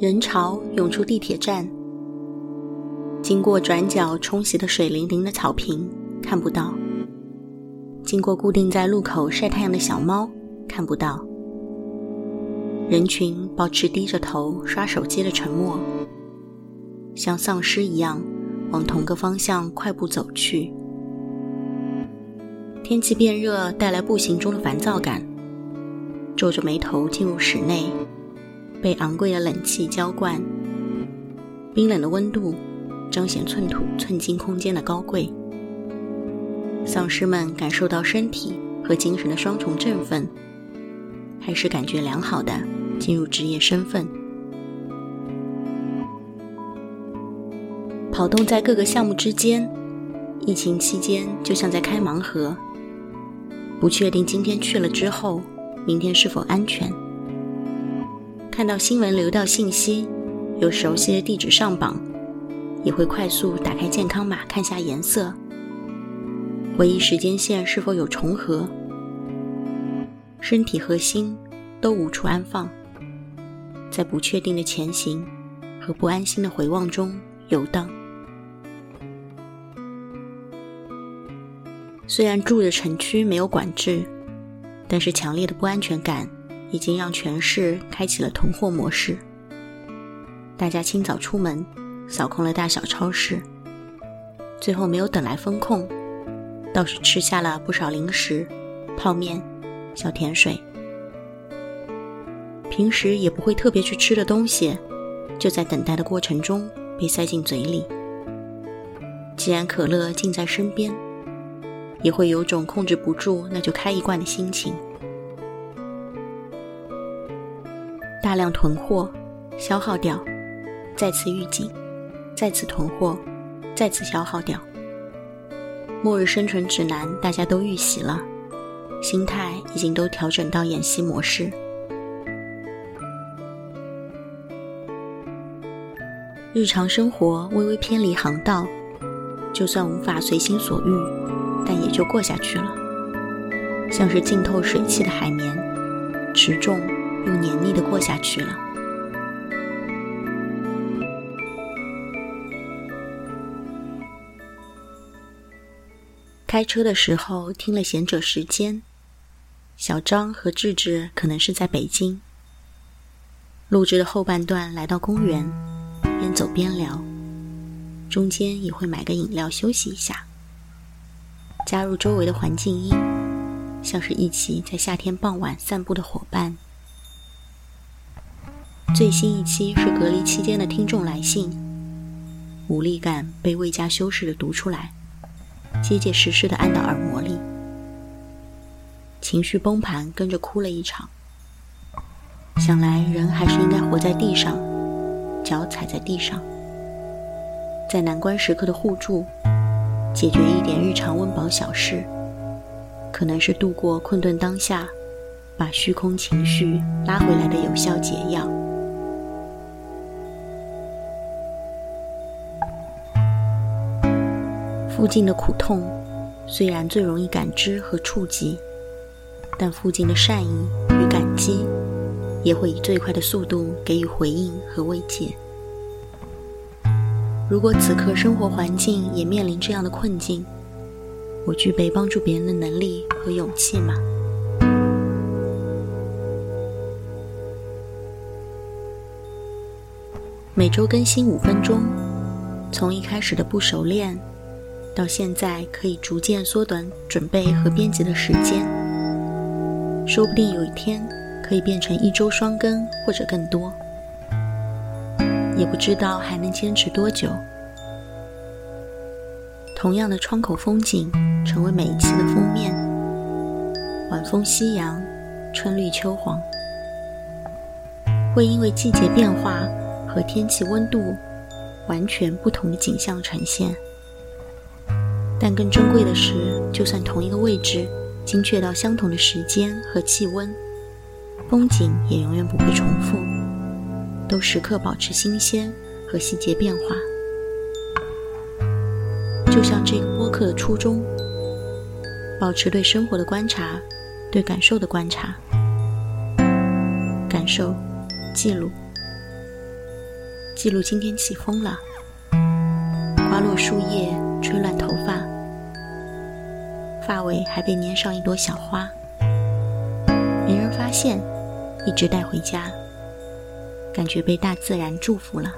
人潮涌出地铁站，经过转角冲洗的水灵灵的草坪，看不到；经过固定在路口晒太阳的小猫，看不到。人群保持低着头刷手机的沉默，像丧尸一样往同个方向快步走去。天气变热，带来步行中的烦躁感。皱着眉头进入室内，被昂贵的冷气浇灌，冰冷的温度彰显寸土寸金空间的高贵。丧尸们感受到身体和精神的双重振奋，还是感觉良好的进入职业身份。跑动在各个项目之间，疫情期间就像在开盲盒。不确定今天去了之后，明天是否安全。看到新闻流到信息，有熟悉的地址上榜，也会快速打开健康码看下颜色，回忆时间线是否有重合。身体和心都无处安放，在不确定的前行和不安心的回望中游荡。虽然住的城区没有管制，但是强烈的不安全感已经让全市开启了囤货模式。大家清早出门，扫空了大小超市，最后没有等来风控，倒是吃下了不少零食、泡面、小甜水。平时也不会特别去吃的东西，就在等待的过程中被塞进嘴里。既然可乐近在身边。也会有种控制不住，那就开一罐的心情。大量囤货，消耗掉，再次预警，再次囤货，再次消耗掉。末日生存指南大家都预习了，心态已经都调整到演习模式。日常生活微微偏离航道，就算无法随心所欲。但也就过下去了，像是浸透水汽的海绵，持重又黏腻的过下去了。开车的时候听了《贤者时间》，小张和智智可能是在北京。录制的后半段来到公园，边走边聊，中间也会买个饮料休息一下。加入周围的环境音，像是一起在夏天傍晚散步的伙伴。最新一期是隔离期间的听众来信，无力感被未加修饰的读出来，结结实实的按到耳膜里，情绪崩盘，跟着哭了一场。想来人还是应该活在地上，脚踩在地上，在难关时刻的互助。解决一点日常温饱小事，可能是度过困顿当下，把虚空情绪拉回来的有效解药。附近的苦痛，虽然最容易感知和触及，但附近的善意与感激，也会以最快的速度给予回应和慰藉。如果此刻生活环境也面临这样的困境，我具备帮助别人的能力和勇气吗？每周更新五分钟，从一开始的不熟练，到现在可以逐渐缩短准备和编辑的时间，说不定有一天可以变成一周双更或者更多。也不知道还能坚持多久。同样的窗口风景，成为每一期的封面。晚风夕阳，春绿秋黄，会因为季节变化和天气温度，完全不同的景象呈现。但更珍贵的是，就算同一个位置，精确到相同的时间和气温，风景也永远不会重复。都时刻保持新鲜和细节变化，就像这个播客的初衷：保持对生活的观察，对感受的观察，感受，记录，记录今天起风了，刮落树叶，吹乱头发，发尾还被粘上一朵小花，没人发现，一直带回家，感觉被大自然祝福了。